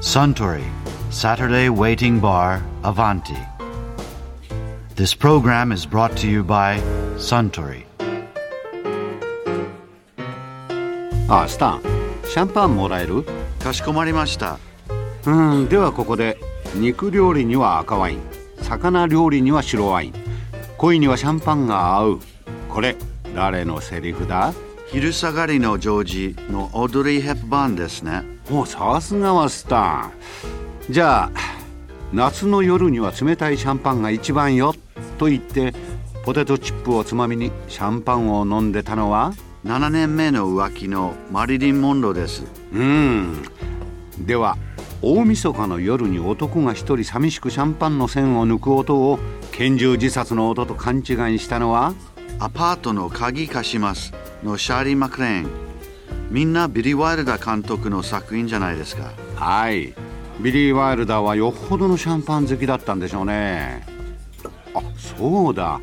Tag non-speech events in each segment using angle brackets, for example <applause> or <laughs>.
Suntory Saturday Waiting Bar Avanti. This program is brought to you by Suntory. あスタンシャンパンもらえるかしこまりました。うんではここで肉料理には赤ワイン魚料理には白ワイン恋にはシャンパンが合うこれ誰のセリフだ昼下がりのジョージのオードリー・ヘップバーンですね。おさすがはスタンじゃあ夏の夜には冷たいシャンパンが一番よと言ってポテトチップをつまみにシャンパンを飲んでたのは7年目の浮気のマリリン・モンローです。うんでは大晦日の夜に男が一人寂しくシャンパンの線を抜く音を拳銃自殺の音と勘違いしたのはアパートの鍵貸しますのシャーリー・マクレーン。みんなビリー・ワイルダー監督の作品じゃないですか。はい。ビリー・ワイルダーはよっぽどのシャンパン好きだったんでしょうね。あそうだ。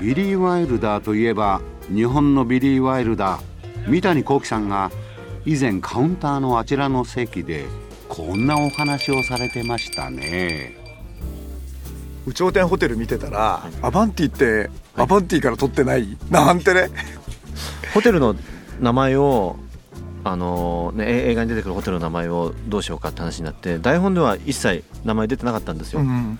ビリー・ワイルダーといえば日本のビリー・ワイルダー。三谷幸喜さんが以前カウンターのあちらの席でこんなお話をされてましたね。有頂天ホテル見てたら、アバンティって、アバンティから取ってない？なんてね。ホテルの名前をあのね、え映画に出てくるホテルの名前をどうしようかって話になって台本では一切名前出てなかったんですよ、うん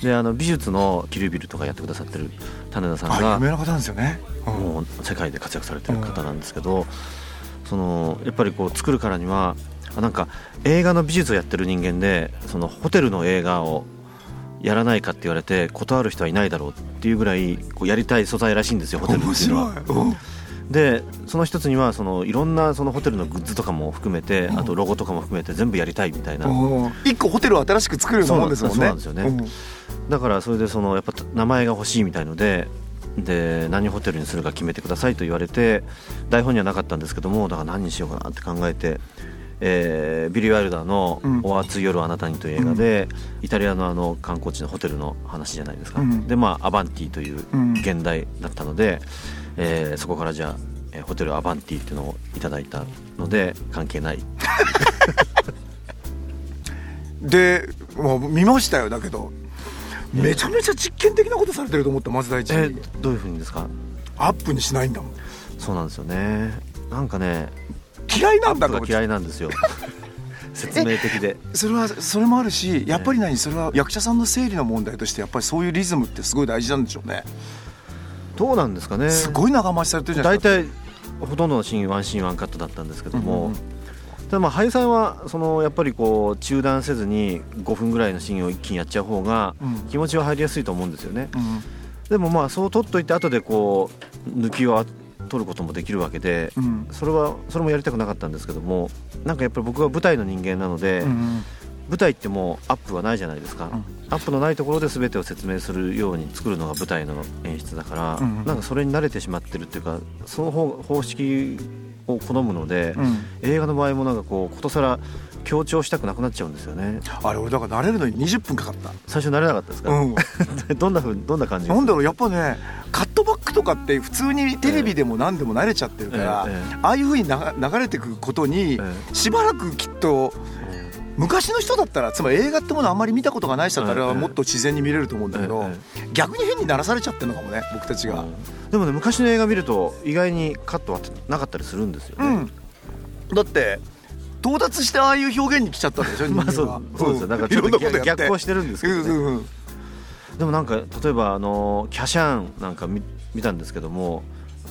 であの美術のキルビルとかやってくださってる種田さんがあ有名な方なんですよね、うん。もう世界で活躍されてる方なんですけど、そのやっぱりこう作るからにはあなんか映画の美術をやってる人間でそのホテルの映画をやらないかって言われて断る人はいないだろうっていうぐらいこうやりたい素材らしいんですよホテル面っていうのは。でその一つにはそのいろんなそのホテルのグッズとかも含めてあとロゴとかも含めて全部やりたいみたいな。うん。一個ホテルを新しく作るようなもんですもんね。そうなんです。よねだからそれでそのやっぱ名前が欲しいみたいのでで何ホテルにするか決めてくださいと言われて台本にはなかったんですけどもだから何にしようかなって考えて、えービリー・ワイルダーのうん「お熱い夜あなたに」という映画で、イタリアのあの観光地のホテルの話じゃないですか、うん。でまあアバンティといううん。現代だったので、えーそこからじゃあ、えーホテルアバンティっていうのをいただいたので関係ない。<laughs> でもう見ましたよだけど。めちゃめちゃ実験的なことされてると思った松田一えーどういうふうにですか？アップにしないんだもん。そうなんですよね。なんかね嫌いなんだと嫌いなんですよ。<laughs> 説明的で。それはそれもあるしやっぱり何それは役者さんの整理の問題としてやっぱりそういうリズムってすごい大事なんでしょうねどうなんですかね。すごい長回しされてるじゃない大ですか。体ほとんどのシーンワンシーンワンカットだったんですけども、うんうんうん。ただまあ俳優さんはそのやっぱりこう中断せずに5分ぐらいのシーンを一気にやっちゃう方がうん。気持ちは入りやすいと思うんですよね、うんでもまあそう取っといて後でこう抜きを取ることもできるわけで、うん。それはそれもやりたくなかったんですけどもなんかやっぱり僕は舞台の人間なので、うん舞台ってもうアップはないじゃないですか、うん。アップのないところで全てを説明するように作るのが舞台の演出だから、うんなんかそれに慣れてしまってるっていうかその方方式を好むので、うん。映画の場合もなんかこうことさら強調したくなくなっちゃうんですよね。あれ俺だから慣れるのに20分かかった。最初慣れなかったですか、うん。<laughs> どんなふうにどんな感じなんだろうやっぱねカットバックとかって普通にテレビでも何でも慣れちゃってるから、ええええ。ああいうふうにな流れてくことにえ。しばらくきっと昔の人だったらつまり映画ってものあんまり見たことがない人だったらええもっと自然に見れると思うんだけど、え逆に変に鳴らされちゃってるのかもね僕たちが。でもね昔の映画見ると意外にカットはなかったりするんですよね、うん、だって到達してああいう表現に来ちゃったんでしょまあそうそうですよ。なんかちょっと逆行してるんですけどね、うんうんうん。でもなんか例えばあのキャシャーンなんか見見たんですけども。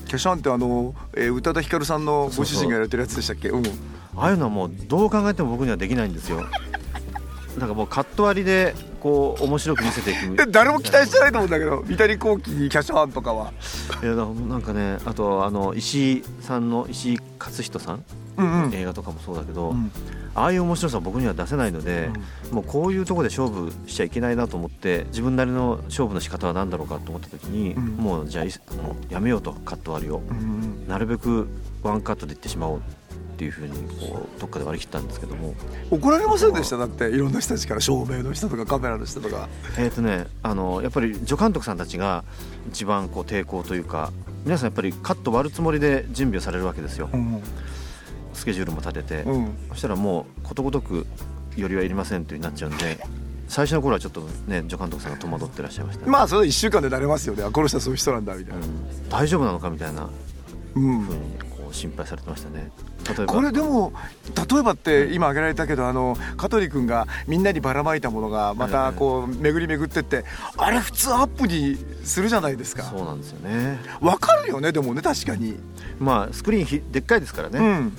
キャシャンってあの、えー宇多田ヒカルさんのご主人がやられてるやつでしたっけ？うんああいうのはもうどう考えても僕にはできないんですよ。なんかもうカット割りでこう面白く見せていく。で誰も期待してないと思うんだけど三谷幸喜にキャシャンとかは。いやなんかねあとあの石井さんの石井勝人さん、うんうん。映画とかもそうだけど、うん。ああいう面白さは僕には出せないので、もうこういうところで勝負しちゃいけないなと思って自分なりの勝負の仕方は何だろうかと思った時に、うん。もうじゃあやめようとカット割りを、うんうん。なるべくワンカットでいってしまおうっていうふうにこうどっかで割り切ったんですけども。怒られませんでした？だっていろんな人たちから照明の人とかカメラの人とか。えっ、とねあのやっぱり助監督さんたちが一番こう抵抗というか皆さんやっぱりカット割るつもりで準備をされるわけですよ。うん。スケジュールも立てて、うん。そしたらもうことごとくよりはいりませんというになっちゃうんで最初の頃はちょっとね助監督さんが戸惑ってらっしゃいましたね、まあそれ1週間で慣れますよね。あこの人はそういう人なんだみたいな、うん。大丈夫なのかみたいなうん。ふうに心配されてましたね。例えば。これでも例えばって今挙げられたけどあの香取君がみんなにばらまいたものがまたこう巡り巡ってってあれ普通アップにするじゃないですか。そうなんですよね。わかるよねでもね確かに、まあスクリーンひでっかいですからね、うん。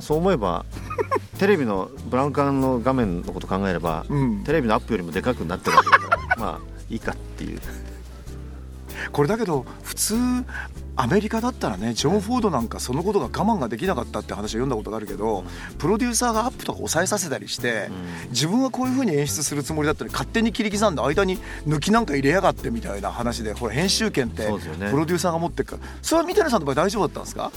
そう思えば <laughs> テレビのブラウン管の画面のこと考えれば、うん。テレビのアップよりもでかくなってるわけだからまあいいかっていう。これだけど普通アメリカだったらねジョン・フォードなんかそのことが我慢ができなかったって話を読んだことがあるけどプロデューサーがアップとか抑えさせたりして自分はこういうふうに演出するつもりだったのに勝手に切り刻んで間に抜きなんか入れやがってみたいな話でほら編集権ってプロデューサーが持ってるからそれは三谷さんの場合大丈夫だったんですか？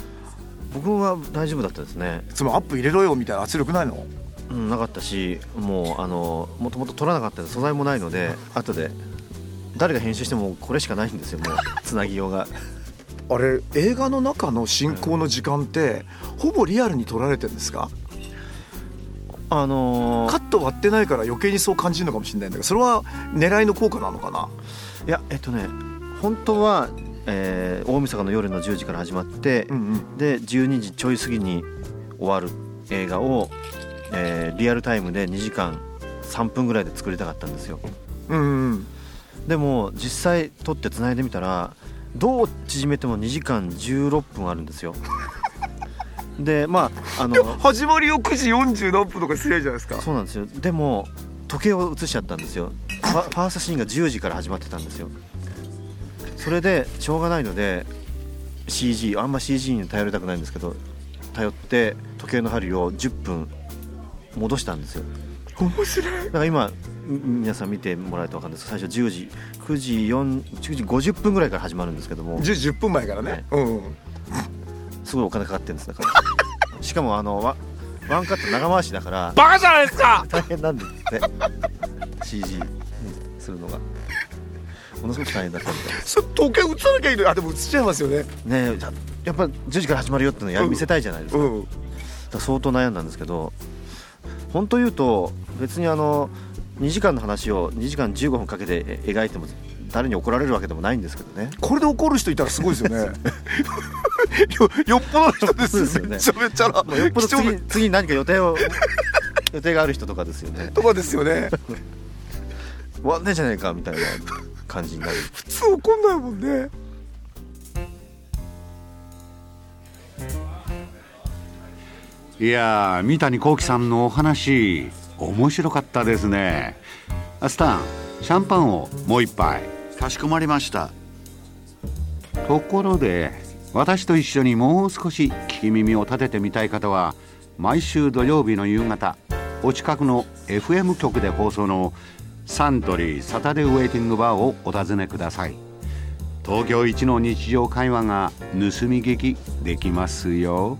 僕は大丈夫だったですね、つまりアップ入れろよみたいな圧力ないの？うん、なかったしもうあのもともと撮らなかった素材もないので後で誰が編集してもこれしかないんですよもうつなぎようがあれ映画の中の進行の時間ってほぼリアルに撮られてるんですか？あのカット割ってないから余計にそう感じるのかもしれないんだけどそれは狙いの効果なのかな？いやえっとね本当は、えー大晦日の夜の10時から始まって、うんうん。で12時ちょい過ぎに終わる映画を、えーリアルタイムで2時間3分ぐらいで作りたかったんですよ。うんうんでも実際撮ってつないでみたらどう縮めても2時間16分あるんですよ。<laughs> でまああの始まりを9時40何分とかすりゃいいじゃないですか。そうなんですよ。でも時計を映しちゃったんですよ。ファーストシーンが10時から始まってたんですよ。それでしょうがないので CG あんま CG に頼りたくないんですけど頼って時計の針を10分戻したんですよ。面白い。だから今み皆さん見てもらえると分かるんですけど最初10時9時4 10時50分ぐらいから始まるんですけども。10時10分前からね、うんすごいお金かかってるんですだからしかもあのワワンカット長回しだからバカじゃないですか！大変なんですって。CG にするのが。ものすごく大変だったみたいです。それ時計映さなきゃいいの？にあでも映っちゃいますよね。ねえじゃやっぱ10時から始まるよってのやうん。見せたいじゃないですか,、うん。相当悩んだんですけど本当言うと別にあの2時間の話を2時間15分かけてえ描いても誰に怒られるわけでもないんですけどね。これで怒る人いたらすごいですよね。<laughs> よよっぽどの人ですよね。めちゃめちゃなまあよっぽど次次に何か予定を予定がある人とかですよね。とかですよね。終わんねえじゃねえかみたいな感じになる。普通怒んないもんね。いやー三谷幸喜さんのお話面白かったですね。あスタンシャンパンをもう一杯。かしこまりました。ところで私と一緒にもう少し聞き耳を立ててみたい方は毎週土曜日の夕方お近くの FM 局で放送のサントリーサタデーウェイティングバーをお尋ねください。東京一の日常会話が盗み聞きできますよ。